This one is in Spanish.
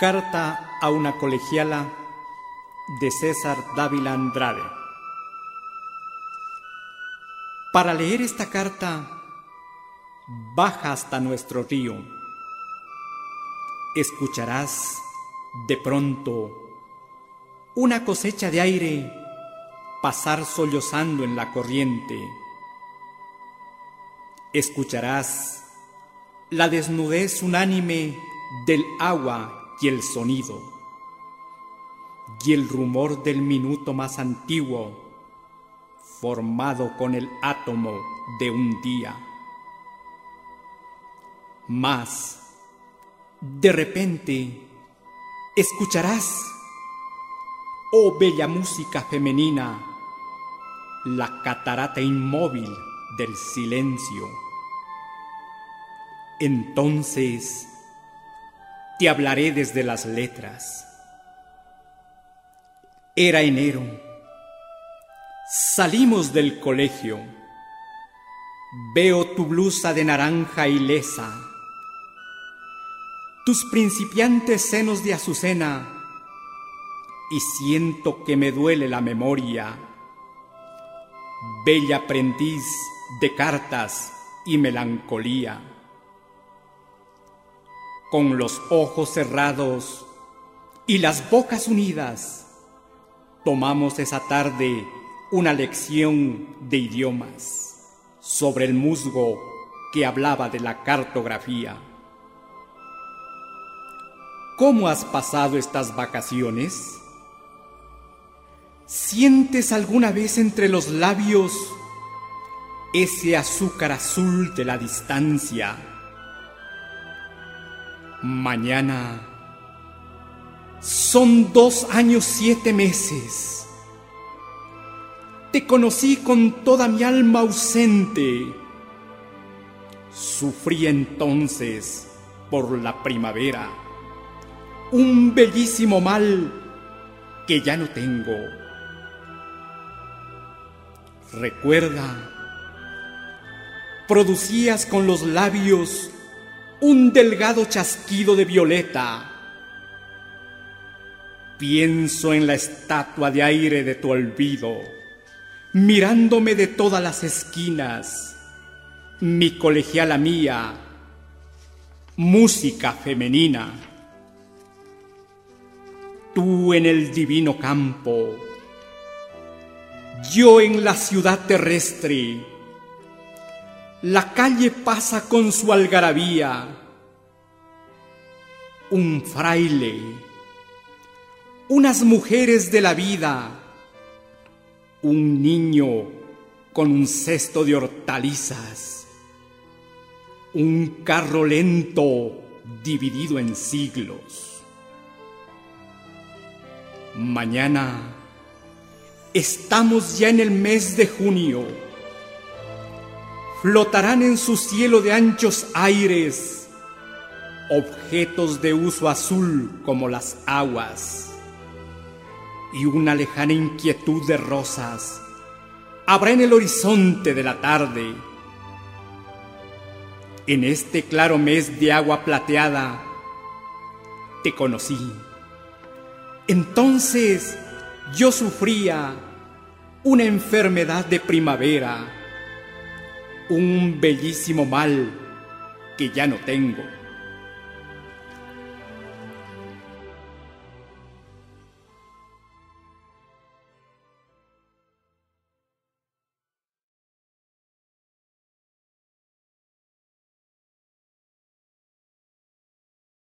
Carta a una colegiala de César Dávila Andrade. Para leer esta carta, baja hasta nuestro río. Escucharás de pronto una cosecha de aire pasar sollozando en la corriente. Escucharás la desnudez unánime del agua y el sonido, y el rumor del minuto más antiguo, formado con el átomo de un día. Mas, de repente, escucharás, oh bella música femenina, la catarata inmóvil del silencio. Entonces, te hablaré desde las letras. Era enero. Salimos del colegio. Veo tu blusa de naranja ilesa, tus principiantes senos de azucena, y siento que me duele la memoria. Bella aprendiz de cartas y melancolía con los ojos cerrados y las bocas unidas, tomamos esa tarde una lección de idiomas sobre el musgo que hablaba de la cartografía. ¿Cómo has pasado estas vacaciones? ¿Sientes alguna vez entre los labios ese azúcar azul de la distancia? Mañana son dos años siete meses. Te conocí con toda mi alma ausente. Sufrí entonces por la primavera un bellísimo mal que ya no tengo. Recuerda, producías con los labios un delgado chasquido de violeta. Pienso en la estatua de aire de tu olvido, mirándome de todas las esquinas, mi colegiala mía, música femenina. Tú en el divino campo, yo en la ciudad terrestre, la calle pasa con su algarabía. Un fraile, unas mujeres de la vida, un niño con un cesto de hortalizas, un carro lento dividido en siglos. Mañana estamos ya en el mes de junio flotarán en su cielo de anchos aires objetos de uso azul como las aguas, y una lejana inquietud de rosas habrá en el horizonte de la tarde. En este claro mes de agua plateada te conocí. Entonces yo sufría una enfermedad de primavera un bellísimo mal que ya no tengo.